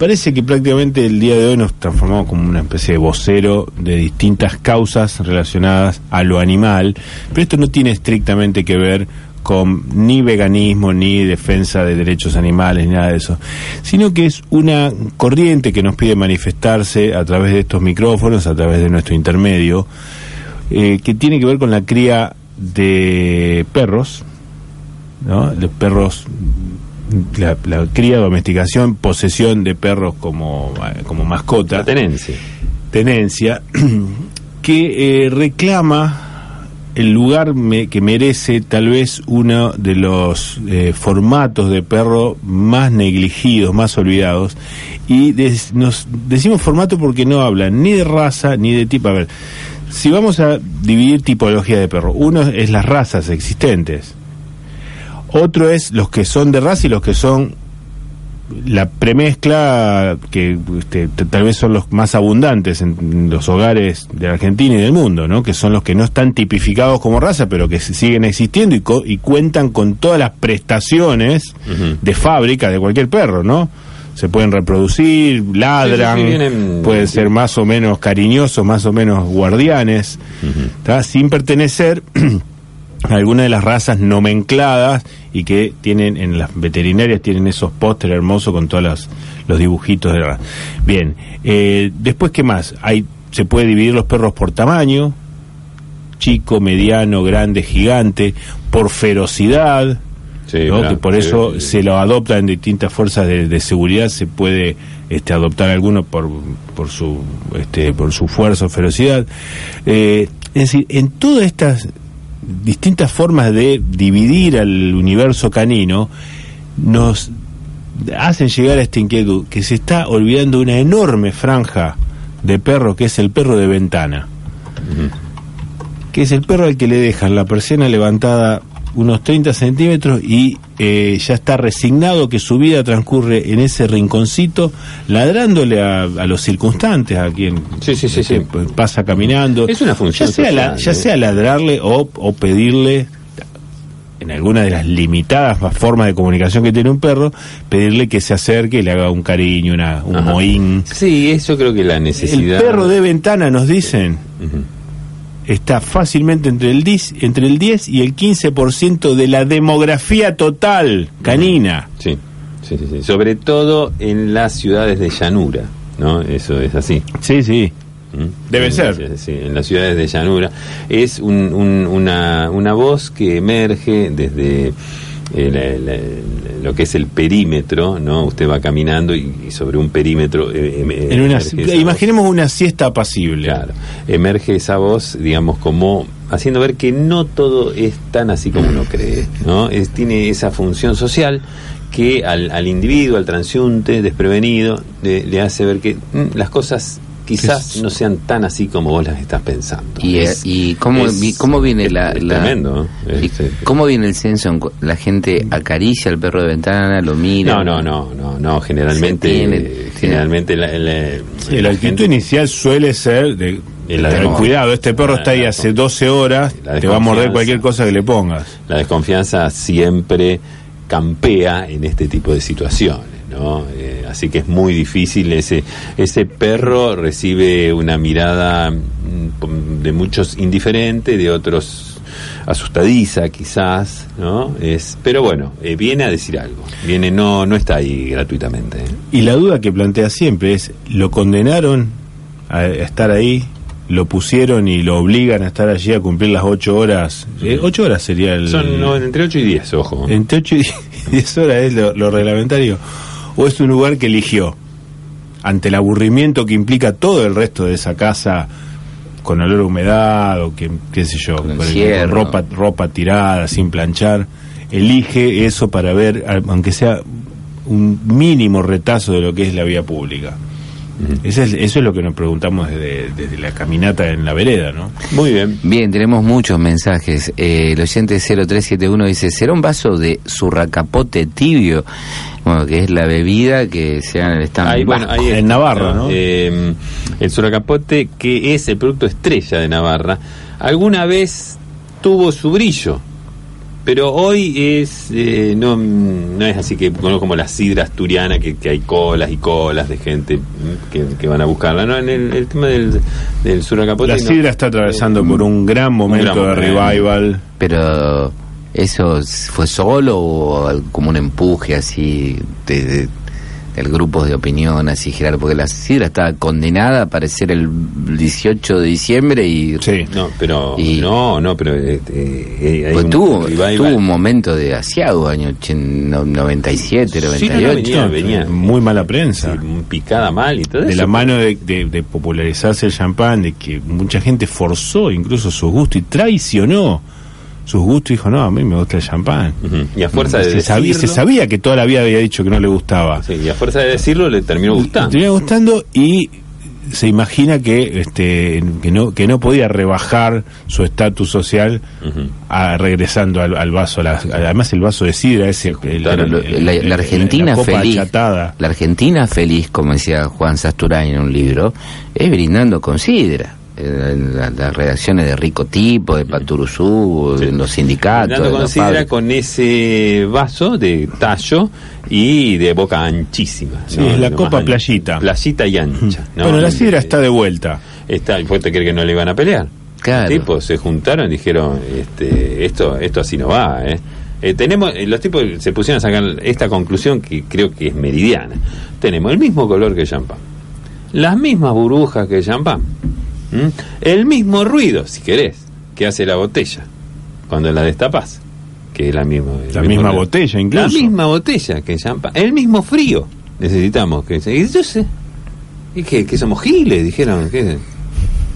parece que prácticamente el día de hoy nos transformamos como una especie de vocero de distintas causas relacionadas a lo animal, pero esto no tiene estrictamente que ver con ni veganismo, ni defensa de derechos animales, ni nada de eso, sino que es una corriente que nos pide manifestarse a través de estos micrófonos, a través de nuestro intermedio, eh, que tiene que ver con la cría de perros, ¿no? Los perros, la, la cría, domesticación, posesión de perros como, eh, como mascota, La tenencia. tenencia, que eh, reclama el lugar me- que merece tal vez uno de los eh, formatos de perro más negligidos, más olvidados. Y des- nos decimos formato porque no hablan ni de raza ni de tipo. A ver, si vamos a dividir tipología de perro, uno es las razas existentes. Otro es los que son de raza y los que son la premezcla que este, tal vez son los más abundantes en los hogares de la Argentina y del mundo, ¿no? Que son los que no están tipificados como raza, pero que siguen existiendo y, co- y cuentan con todas las prestaciones de fábrica de cualquier perro, ¿no? Se pueden reproducir, ladran, Sí, sí, sí, vienen- pueden ser más o menos cariñosos, más o menos guardianes, ¿tá? sin pertenecer a alguna de las razas nomencladas y que tienen en las veterinarias tienen esos pósteres hermosos con todos los, los dibujitos de la. Bien, eh, después qué más? Hay se puede dividir los perros por tamaño, chico, mediano, grande, gigante, por ferocidad, Sí, ¿no? que por Sí, eso sí. se lo adopta en distintas fuerzas de, de seguridad se puede este, adoptar alguno por, por su este, por su fuerza o ferocidad Eh, es decir en todas estas distintas formas de dividir al universo canino nos hacen llegar a esta inquietud que se está olvidando una enorme franja de perro que es el perro de ventana que es el perro al que le dejan la persiana levantada unos 30 centímetros y eh, ya está resignado que su vida transcurre en ese rinconcito, ladrándole a, a los circunstantes, a quien Sí, sí, sí, este, pasa caminando. Es una función ya sea, la- ya ¿eh? sea ladrarle o, o pedirle, en alguna de las limitadas formas de comunicación que tiene un perro, pedirle que se acerque y le haga un cariño, una, un Ajá. mohín. Sí, eso creo que la El necesidad. perro de ventana, nos dicen. Está fácilmente entre el 10, entre el 10 y el 15% de la demografía total canina. Sí, sí, sí, sí. Sobre todo en las ciudades de llanura, ¿no? Eso es así. Sí, sí. ¿Mm? Debe En ser. Sí, en las ciudades de llanura. Es un- un- una, una voz que emerge desde eh, la- la- lo que es el perímetro, ¿no? Usted va caminando y, y sobre un perímetro... eh, em- En una, voz. imaginemos una siesta apacible. Claro, emerge esa voz, digamos, como haciendo ver que no todo es tan así como uno cree, ¿no? Es, tiene esa función social que al, al individuo, al transeúnte desprevenido, le, le hace ver que mm, las cosas quizás Es- no sean tan así como vos las estás pensando. Y, eh, Es- y cómo, es- cómo viene la, es la- tremendo, ¿no? y Es, eh, cómo viene el censo en cu- la gente acaricia al perro de ventana lo mira no, no, no, no, no, generalmente, Se tiene- generalmente la, la- Sí, la la actitud gente- inicial suele ser de, El cuidado, este perro está ahí hace 12 horas, te va a morder cualquier cosa que le pongas. la desconfianza siempre campea en este tipo de situaciones, ¿no? Eh, así que es muy difícil ese ese perro recibe una mirada mm, de muchos indiferente, de otros asustadiza quizás, ¿no? Es, pero bueno, eh, viene a decir algo, viene, no, no está ahí gratuitamente. ¿eh? Y la duda que plantea siempre es, ¿lo condenaron a estar ahí? ¿Lo pusieron y lo obligan a estar allí a cumplir las ocho horas? Eh, ocho horas sería el... Son no, entre 8 y 10, ojo. Entre ocho y diez horas es lo, lo reglamentario. ¿O es un lugar que eligió? Ante el aburrimiento que implica todo el resto de esa casa con olor a humedad o que, qué sé yo, Con ropa, ropa tirada, sin planchar, elige eso para ver, aunque sea un mínimo retazo de lo que es la vía pública. Eso es, eso es lo que nos preguntamos desde, desde la caminata en la vereda, ¿no? Muy bien. Bien, tenemos muchos mensajes. Eh, el oyente 0371 dice, ¿será un vaso de surracapote tibio? Bueno, que es la bebida que se da en el stand Ahí, bueno, ahí En Navarra, ¿no? Eh, el suracapote, que es el producto estrella de Navarra, alguna vez tuvo su brillo, pero hoy es eh, no, no es así que como, como la sidra asturiana, que, que hay colas y colas de gente mm, que, que van a buscarla. No, en el, el tema del, del suracapote... La no. sidra está atravesando por un gran momento gran de momento. revival. Pero eso fue solo o como un empuje así de, de- del grupo de opinión así Gerardo porque la sidra estaba condenada a aparecer el 18 de diciembre y Sí. No, pero... Y- no, no, pero... eh, eh, hay pues un tuvo, revival. tuvo un momento de asiago año 80, 97 Sí, no, 98 no, venía, venía. Muy mala prensa. Sí, picada mal y todo de eso. la mano de, de- de popularizarse el champán, de que mucha gente forzó incluso sus gustos y traicionó sus gustos y dijo, no, a mí me gusta el champán. Y a fuerza de se, sabía, se decirlo- sabía que toda la vida había dicho que no le gustaba. Sí, y a fuerza de decirlo le terminó Le gustando. terminó gustando y se imagina que este que no que no podía rebajar su estatus social a- regresando al, al vaso a la- además el vaso de sidra ese el- Claro, el- el- la, Argentina la feliz, achatada. la Argentina feliz, como decía Juan Sasturain en un libro, es brindando con sidra. Eh, la- Las redacciones de Rico Tipo, de Paturuzú, Sí. en los sindicatos. En con ese vaso de tallo y de boca anchísima. Sí, es la copa playita. Playita y ancha. ¿no? Bueno, la sidra está de vuelta. Está, ¿y ¿Vos te crees que no le iban a pelear? Claro. Los tipos se juntaron y dijeron, este, esto, esto así no va, ¿eh? Eh, tenemos, eh, los tipos se pusieron a sacar esta conclusión que creo que es meridiana. Tenemos el mismo color que el champán, las mismas burbujas que el champán, ¿m? el mismo ruido, si querés, que hace la botella cuando la destapás, que es la misma, La misma botella, incluso. La misma botella que champán, el mismo frío necesitamos. Que, y yo sé, ¿y qué? ¿Que somos giles? Dijeron. ¿qué?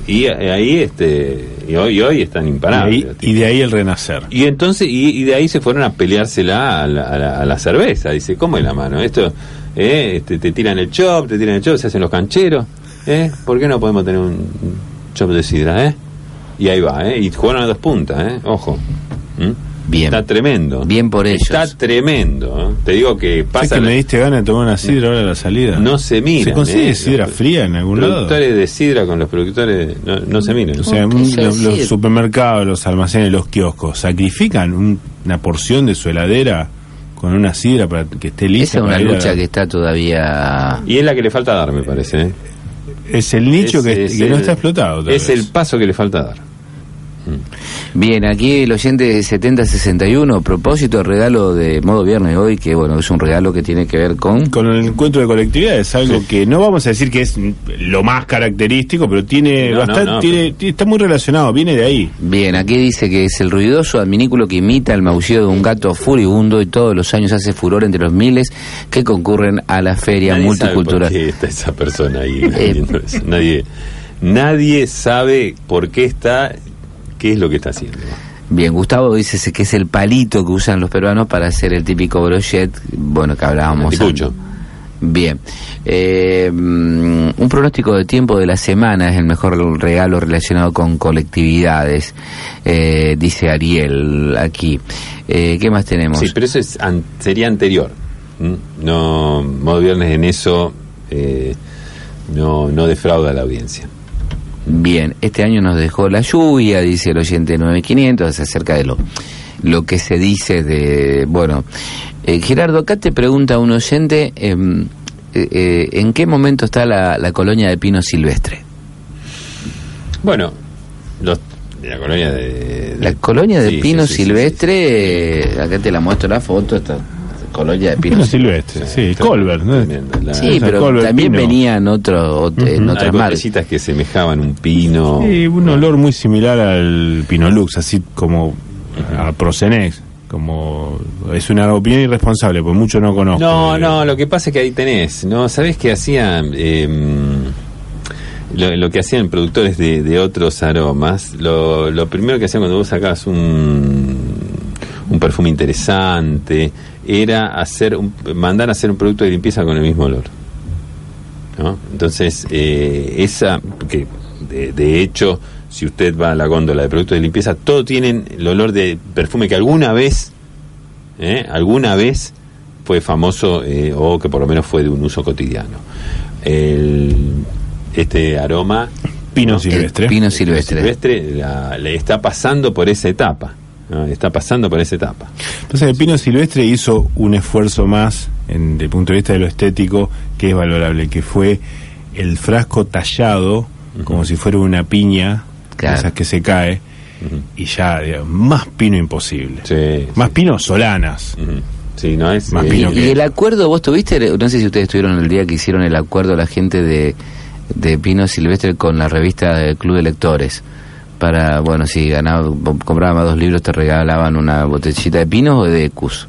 Y ahí, este, y hoy, y hoy están Y, imparables. y tipos. de ahí el renacer. Y entonces, y, y de ahí se fueron a peleársela a la, a la, a la cerveza. Dice, ¿cómo es la mano? Esto, eh, este, te tiran el chop, te tiran el chop, se hacen los cancheros. ¿Eh? ¿Por qué no podemos tener un chop de sidra, eh? Y ahí va, ¿eh? Y jugaron a dos puntas, ¿eh? Ojo. ¿Mm? Bien. Está tremendo. Bien por ellos. Está tremendo. ¿eh? Te digo que ¿Sabes pasa. que me diste ganas de tomar una sidra ahora a la salida? No se miran. ¿Se consigue eh, sidra los fría en algún lado? productores de sidra con los productores no, no se miran. O sea, ¿Qué un- se los, los supermercados, los almacenes, los kioscos, ¿sacrifican un- una porción de su heladera con una sidra para que esté lista? Esa es una lucha que está todavía... y es la que le falta dar, me parece. ¿eh? Es el nicho Es- que, es que no está explotado. Es vez. el paso que le falta dar. Bien, aquí el oyente 7061, propósito del regalo de modo viernes hoy, que bueno, es un regalo que tiene que ver con... Con el encuentro de colectividades, algo que no vamos a decir que es lo más característico, pero tiene No, bastante, no, tiene- está muy relacionado, viene de ahí. Bien, aquí dice que es el ruidoso adminículo que imita el maullido de un gato furibundo y todos los años hace furor entre los miles que concurren a la feria Nadie sabe multicultural. por qué está esa persona ahí Eh. Nadie, nadie sabe por qué está, qué es lo que está haciendo. Bien, Gustavo dice que es el palito que usan los peruanos para hacer el típico brochet, bueno, que hablábamos. Antes. Bien. Eh, mm, un pronóstico de tiempo de la semana es el mejor regalo relacionado con colectividades, eh, dice Ariel aquí. Eh, ¿Qué más tenemos? Sí, pero eso es an- sería anterior. ¿m? No, modo viernes en eso eh, no, no defrauda a la audiencia. Bien, este año nos dejó la lluvia, dice el oyente 9500, es acerca de lo, lo que se dice de... Bueno, eh, Gerardo, acá te pregunta un oyente, em, eh, eh, ¿en qué momento está la, la colonia de pino silvestre? Bueno, los, la colonia de... La colonia de Sí, pino sí, sí, sí, silvestre, acá te la muestro la foto, esta colonia de pino Pino silvestre. sí, está Colbert, ¿no? la- Sí, pero Colbert también pino. venían otro, ot- en Hay otras marcas. que semejaban un pino. Sí, un olor muy similar al Pinolux, así como a Procenex. Como es una opinión irresponsable, pues mucho no conozco. No, Eh, no, lo que pasa es que ahí tenés, ¿no? ¿Sabés qué hacían? Eh, lo, lo que hacían productores de, de otros aromas, lo, lo primero que hacían cuando vos sacabas un, un perfume interesante era hacer un, mandar a hacer un producto de limpieza con el mismo olor. ¿no? Entonces, eh, esa, que de, de hecho, si usted va a la góndola de productos de limpieza, todos tienen el olor de perfume que alguna vez, ¿eh? alguna vez fue famoso eh, o que por lo menos fue de un uso cotidiano. El, este aroma Pino ¿no? silvestre. Pino silvestre. silvestre la- le está pasando por esa etapa. ¿No? Está pasando por esa etapa. Entonces el Pino Silvestre hizo un esfuerzo más, en, desde el punto de vista de lo estético, que es valorable, que fue el frasco tallado como si fuera una piña, Claro. esas que se cae, y ya, digamos, más pino imposible. Sí, Más pino solanas. Ujú. Sí, no es. Más eh, pino Y, que- y el acuerdo, vos tuviste, no sé si ustedes estuvieron el día que hicieron el acuerdo la gente de, de Pino Silvestre con la revista del Club de Lectores. Para, bueno, si ganaba, compraba más dos libros, te regalaban una botellita de pinos o de Ecus.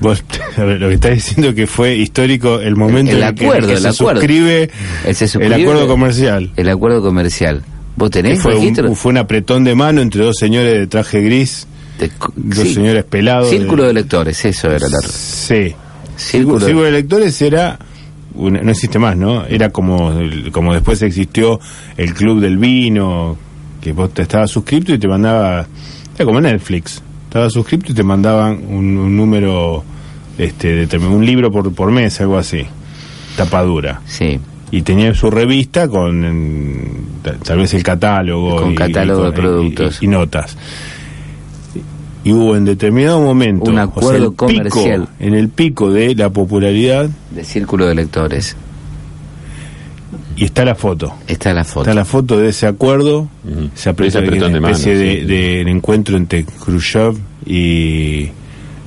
Vos, a ver, lo que estás diciendo que fue histórico el momento El en el que- acuerdo, en que el se acuerdo. suscribe Él se suscribe- el acuerdo comercial. El acuerdo comercial. ¿Vos Que tenés fue, registro? un, fue un apretón de mano entre dos señores de traje gris, De- dos sí. señores pelados. Círculo de lectores, eso era la... Sí. Círculo de- Círculo de lectores era no existe más, ¿no? Era como como después existió el club del vino, que vos te estabas suscripto y te mandaba era como Netflix. Estabas suscripto y te mandaban un, un número este determin- un libro por por mes, algo así. Tapadura. Sí. Y tenía su revista con en, tal vez el catálogo Con y- catálogo y de productos. y- y notas y hubo en determinado momento Un o sea, acuerdo pico- comercial. en el pico de la popularidad De Círculo de Lectores. Y está la foto Está la foto. está la foto de ese acuerdo se aprecia Ese apretón una de mano, especie de, sí. de encuentro entre Khrushchev y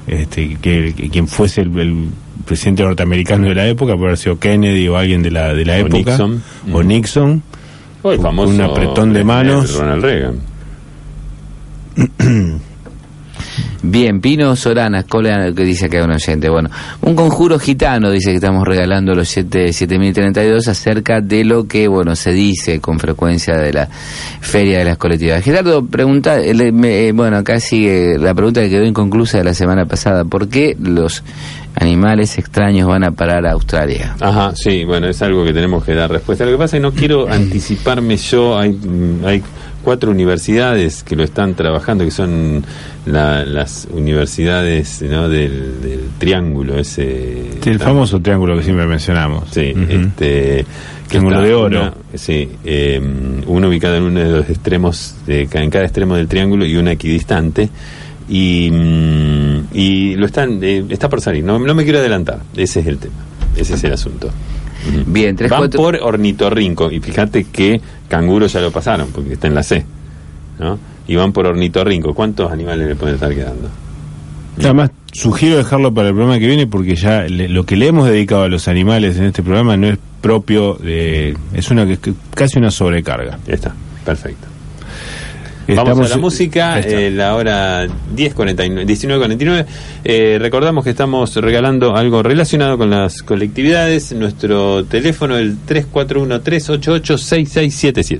este que, que quien fuese el, el presidente norteamericano de la época puede haber sido Kennedy o alguien de la de la O época Nixon. o. Nixon O el famoso un apretón de manos. Ronald Reagan. Bien, Pino Soranas, cola que dice acá un oyente. Bueno, un conjuro gitano dice que estamos regalando los 7 7032 acerca de lo que, bueno, se dice con frecuencia de la feria de las colectividades. Gerardo, pregunta, le- me- eh, bueno, acá sigue la pregunta que quedó inconclusa de la semana pasada. ¿Por qué los animales extraños van a parar a Australia? Ajá, sí, bueno, es algo que tenemos que dar respuesta. Lo que pasa es que no quiero anticiparme yo, hay, hay cuatro universidades que lo están trabajando, que son la- las universidades ¿no? del, del triángulo, ese... Sí, el famoso triángulo que siempre mencionamos Sí, Ujú. este... que Triángulo de oro. una- sí, eh, uno ubicado en uno de los extremos, de, en cada extremo del triángulo y una equidistante. Y, mm, y lo están, eh, está por salir, no, no me quiero adelantar, ese es el tema, ese es el asunto. Bien, tres, Van cuatro- por ornitorrinco, y fíjate que canguro ya lo pasaron, porque está en la C, ¿no? Y van por ornitorrinco, ¿cuántos animales le pueden estar quedando? Además, sugiero dejarlo para el programa que viene porque ya le- lo que le hemos dedicado a los animales en este programa no es propio de... es una que- casi una sobrecarga. Ya está, perfecto. Vamos a la música, Ahí está. eh, la hora 10.49, 19.49. Eh, recordamos que estamos regalando algo relacionado con las colectividades. Nuestro teléfono el 341-388-6677.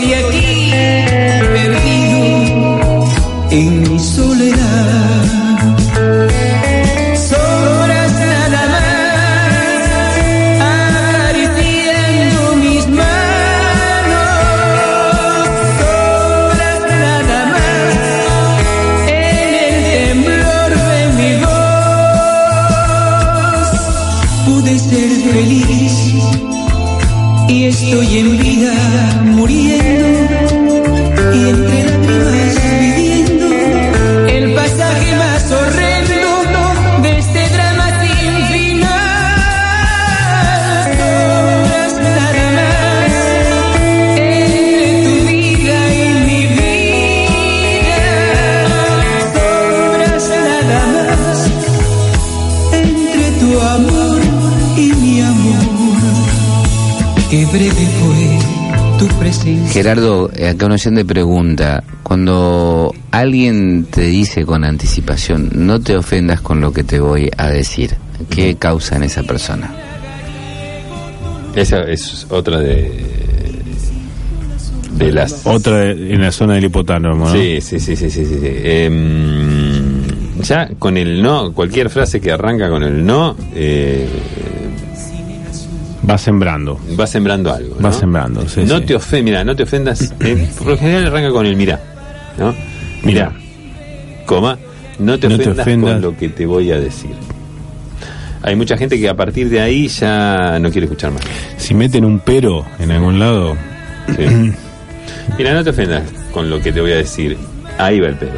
Estoy aquí perdido en mi soledad. Una oyente de pregunta, cuando alguien te dice con anticipación, no te ofendas con lo que te voy a decir, ¿qué causa en esa persona? Esa es otra de. de las. Otra de- en la zona del hipotálamo, ¿no? Sí, sí, sí, sí, sí, sí. sí. Em, ya con el no, cualquier frase que arranca con el no, eh, Va sembrando. va sembrando algo. Va sembrando, sí, no sí. te ofendas, mira, no te ofendas. eh, por lo general arranca con el mirá, ¿no? Mirá, coma, no te, No te ofendas, con lo que te voy a decir. Hay mucha gente que a partir de ahí ya no quiere escuchar más. Si meten un pero en algún lado, Sí. Mira, no te ofendas con lo que te voy a decir. Ahí va el pedo.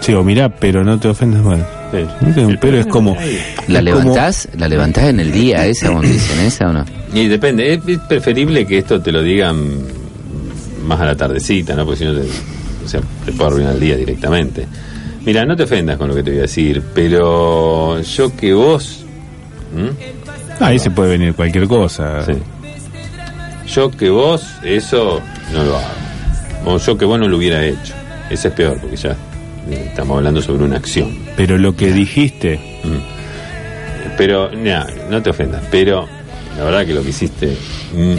sí, o mirá, pero no te ofendas mal. Sí. Un pero es como. ¿La es como- levantás? ¿La levantás en el día esa, cuando dicen esa o no? Y depende, es, es preferible que esto te lo digan más a la tardecita, ¿no? Porque si no te, o sea, te puede arruinar el día directamente. Mira, no te ofendas con lo que te voy a decir, pero yo que vos... ¿m? Ahí se puede venir cualquier cosa. Sí. Yo que vos, eso no lo hago. O yo que vos no lo hubiera hecho. Ese es peor, porque ya estamos hablando sobre una acción. Pero lo que dijiste, Mm. Pero, nah, no te ofendas, pero la verdad que lo que hiciste... mm,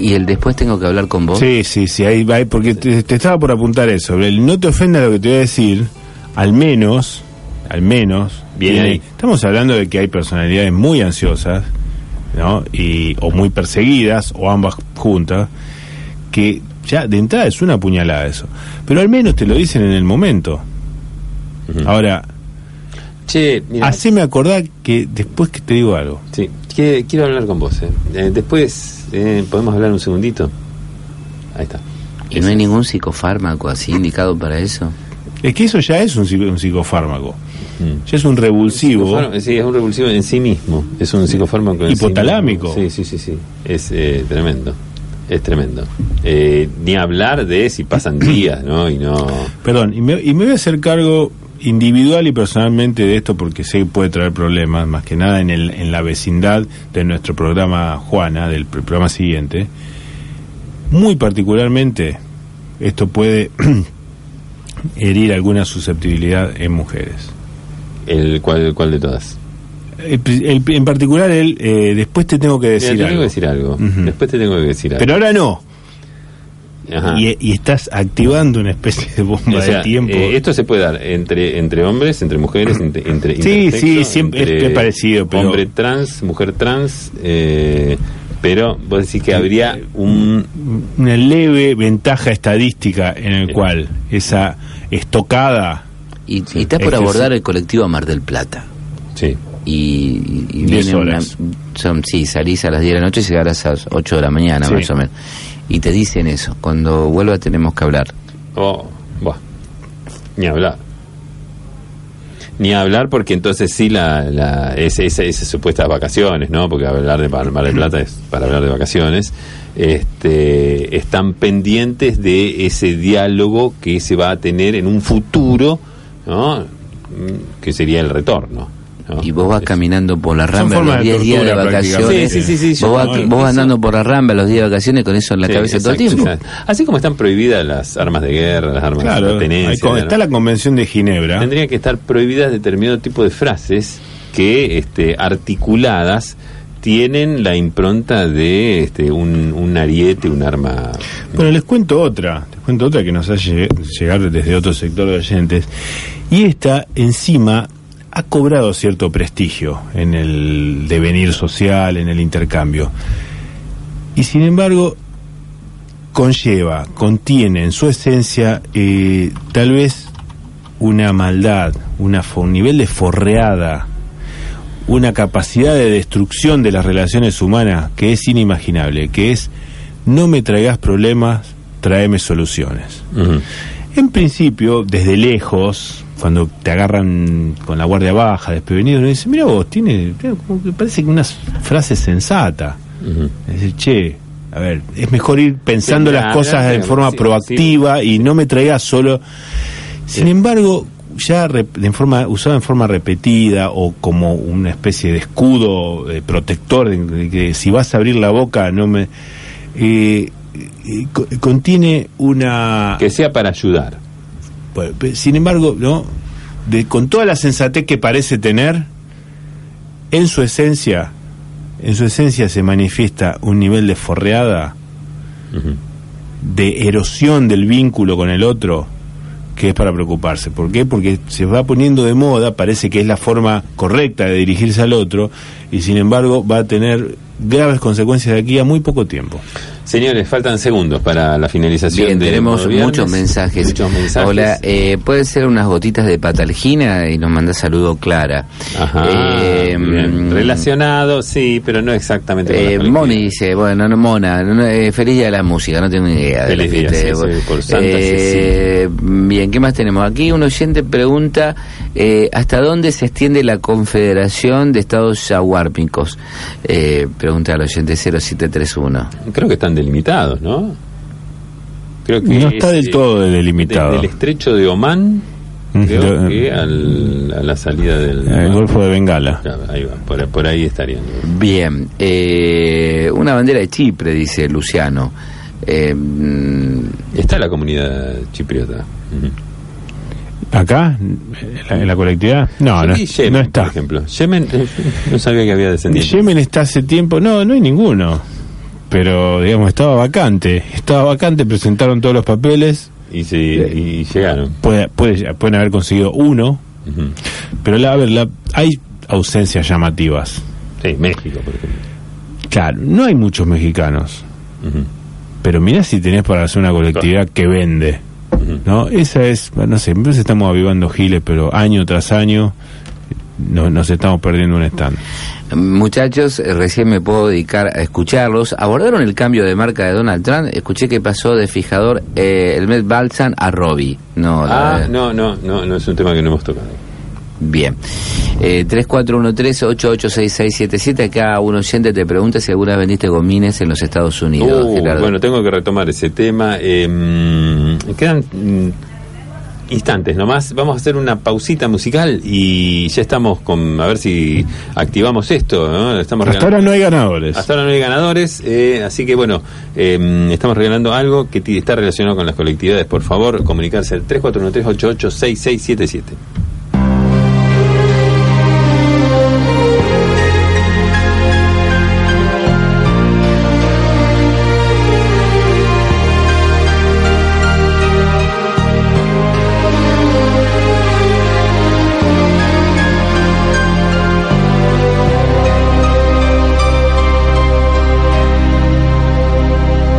¿Y, el después tengo que hablar con vos? Sí, sí, sí, ahí va, porque te, te estaba por apuntar eso. El no te ofenda lo que te voy a decir, al menos, al menos, Bien tiene- ahí. estamos hablando de que hay personalidades muy ansiosas, ¿no? Y, o muy perseguidas, o ambas juntas, que ya de entrada es una puñalada eso. Pero al menos te lo dicen en el momento. Ahora, Che, mira, haceme acordar que después que te digo algo. Sí, que- quiero hablar con vos. eh. Eh, después, eh, ¿podemos hablar un segundito? Ahí está. ¿Y no hay ningún psicofármaco así indicado para eso? Es que eso ya es un, psico- un psicofármaco. Mm. Ya es un revulsivo. Sí, es un revulsivo en sí mismo. Es un psicofármaco en sí Hipotalámico. mismo. Sí, sí, sí, sí. Es eh, tremendo. Es tremendo. Eh, ni hablar de si pasan días, ¿no? Y no. Perdón, y me, y me voy a hacer cargo individual y personalmente de esto porque sé que puede traer problemas, más que nada en, el, en la vecindad de nuestro programa Juana, del pr- programa siguiente. Muy particularmente, esto puede herir alguna susceptibilidad en mujeres. El cual, cuál de todas. El pri- el pri- en particular, el, eh, después te tengo que Mira, decir te tengo algo. que decir algo. Ujú. Después te tengo que decir algo. Pero ahora no. Y, y estás activando una especie de bomba O sea, de tiempo. eh, esto se puede dar entre entre hombres, entre mujeres, entre, entre Sí, sí, siempre es- entre es parecido, pero- hombre trans, mujer trans, eh, pero vos decís que habría un una leve ventaja estadística en el cual esa estocada Y, y estás es por abordar sí. el colectivo a Mar del Plata. sí, Y, y viene una- son, sí, salís a las 10 de la noche y llegarás a las 8 de la mañana, Sí. más o menos. Y te dicen eso, cuando vuelva tenemos que hablar. oh, buah, ni hablar. Ni hablar porque entonces sí la, la ese, ese, esas supuestas vacaciones, ¿no? Porque hablar de Mar Mar del Plata es para hablar de vacaciones. Este, están pendientes de ese diálogo que se va a tener en un futuro, ¿no? Mm, Que sería el retorno. ¿No? Y vos vas caminando por la rambla los de 10 días de vacaciones. Sí, sí, sí, sí, vos no, vos andando por la rambla los días de vacaciones con eso en la Sí, cabeza todo el exacto, tiempo. exacto. Así como están prohibidas las armas de guerra, las armas claro de hay tenencia, con- ¿no? está la convención de Ginebra tendría que estar prohibidas determinado tipo de frases que, este, articuladas, tienen la impronta de este, un, un ariete, un arma. Bueno, les cuento otra, les cuento otra que nos hace llegar desde otro sector de oyentes. Y esta, encima, ha cobrado cierto prestigio en el devenir social, en el intercambio. Y sin embargo, conlleva, contiene en su esencia eh, tal vez una maldad, una, un nivel de forreada, una capacidad de destrucción de las relaciones humanas que es inimaginable, que es no me traigas problemas, tráeme soluciones. En principio, desde lejos, cuando te agarran con la guardia baja, desprevenido, uno dice, mira vos, tiene, como que parece que una frase sensata. Ujú. Es decir, che, a ver, es mejor ir pensando Sí, las cosas sí, forma sí, proactiva y no me traigas solo. Sin embargo, ya en forma, usado en forma repetida o como una especie de escudo eh, protector, de, de que si vas a abrir la boca no me... eh, eh, co- contiene una... Que sea para ayudar. Sin embargo, ¿no? De, con toda la sensatez que parece tener, en su esencia, en su esencia se manifiesta un nivel de forreada, de erosión del vínculo con el otro, que es para preocuparse. ¿Por qué? Porque se va poniendo de moda, parece que es la forma correcta de dirigirse al otro, y sin embargo va a tener graves consecuencias de aquí a muy poco tiempo. Señores, faltan segundos para la finalización Bien, de tenemos muchos mensajes. Muchos mensajes. Hola, eh, puede ser unas gotitas de patalgina y nos manda saludo Clara. Ajá, Eh, mm, Relacionado, sí, pero no exactamente Eh. Moni dice, bueno, no, Mona, no, eh, feliz día de la música, no tengo ni idea. de Feliz la día, sí, de- sí, por Santa Eh, Bien, ¿qué más tenemos? Aquí un oyente pregunta, eh, ¿hasta dónde se extiende la Confederación de Estados Aguárpicos? Eh, pregunta al oyente 0731. Creo que están delimitados, ¿no? Creo que No está es, del eh, todo delimitado. Desde el estrecho de Omán, Mm, creo de- que al- a la salida del... El Golfo de Bengala. Ahí va, por, por ahí estarían. Bien, eh, una bandera de Chipre, dice Luciano. Eh, mm, Está la comunidad chipriota. ¿Acá? ¿En la, en la colectividad? No, no, Yemen, no está. Por ejemplo. Yemen, eh, no sabía que había descendientes. Yemen está hace tiempo, no, no hay ninguno. Pero, digamos, estaba vacante. Estaba vacante, presentaron todos los papeles. Y, sí, y llegaron. Puede, puede- pueden haber conseguido uno. Pero, la, a ver, la- hay ausencias llamativas. Sí, México, por ejemplo. Claro, no hay muchos mexicanos. Pero mirá si tenés para hacer una colectividad que vende. ¿No? Esa es, no sé, siempre estamos avivando giles, pero año tras año no- nos estamos perdiendo un stand. Muchachos, eh, recién me puedo dedicar a escucharlos. ¿Abordaron el cambio de marca de Donald Trump? Escuché que pasó de fijador eh, el Met Balsan a Robbie. No, Ah, no, no, no, no es un tema que no hemos tocado. Bien. Eh, 3413-886677. Acá un oyente te pregunta si alguna vez vendiste gomines en los Estados Unidos, Uh, Gerardo. bueno, tengo que retomar ese tema. Eh, mm, quedan mm, instantes nomás. Vamos a hacer una pausita musical y ya estamos con. A ver si activamos esto. ¿no? Estamos Hasta ahora no hay ganadores. Hasta ahora no hay ganadores, eh, así que bueno, eh, estamos regalando algo que está relacionado con las colectividades. Por favor, comunicarse al 3413886677.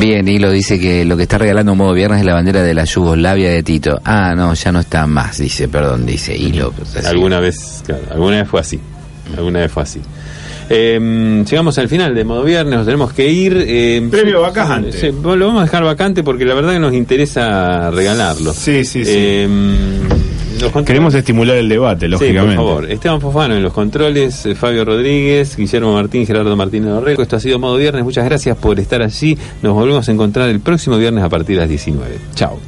Bien, Hilo dice que lo que está regalando Modo Viernes es la bandera de la Yugoslavia de Tito. Ah, no, ya no está más, dice, perdón, dice Hilo. Alguna vez, claro, alguna vez fue así. Alguna vez fue así. Eh, llegamos al final de modo viernes, nos tenemos que ir. eh, Premio vacante. sí, lo vamos a dejar vacante porque la verdad que nos interesa regalarlo. Sí, sí, sí. Eh, los controles- Queremos estimular el debate, Sí, lógicamente. por favor. Esteban Fofano en los controles, eh, Fabio Rodríguez, Guillermo Martín, Gerardo Martínez Dorrego. Esto ha sido Modo Viernes. Muchas gracias por estar allí. Nos volvemos a encontrar el próximo viernes a partir de las 19. Chao.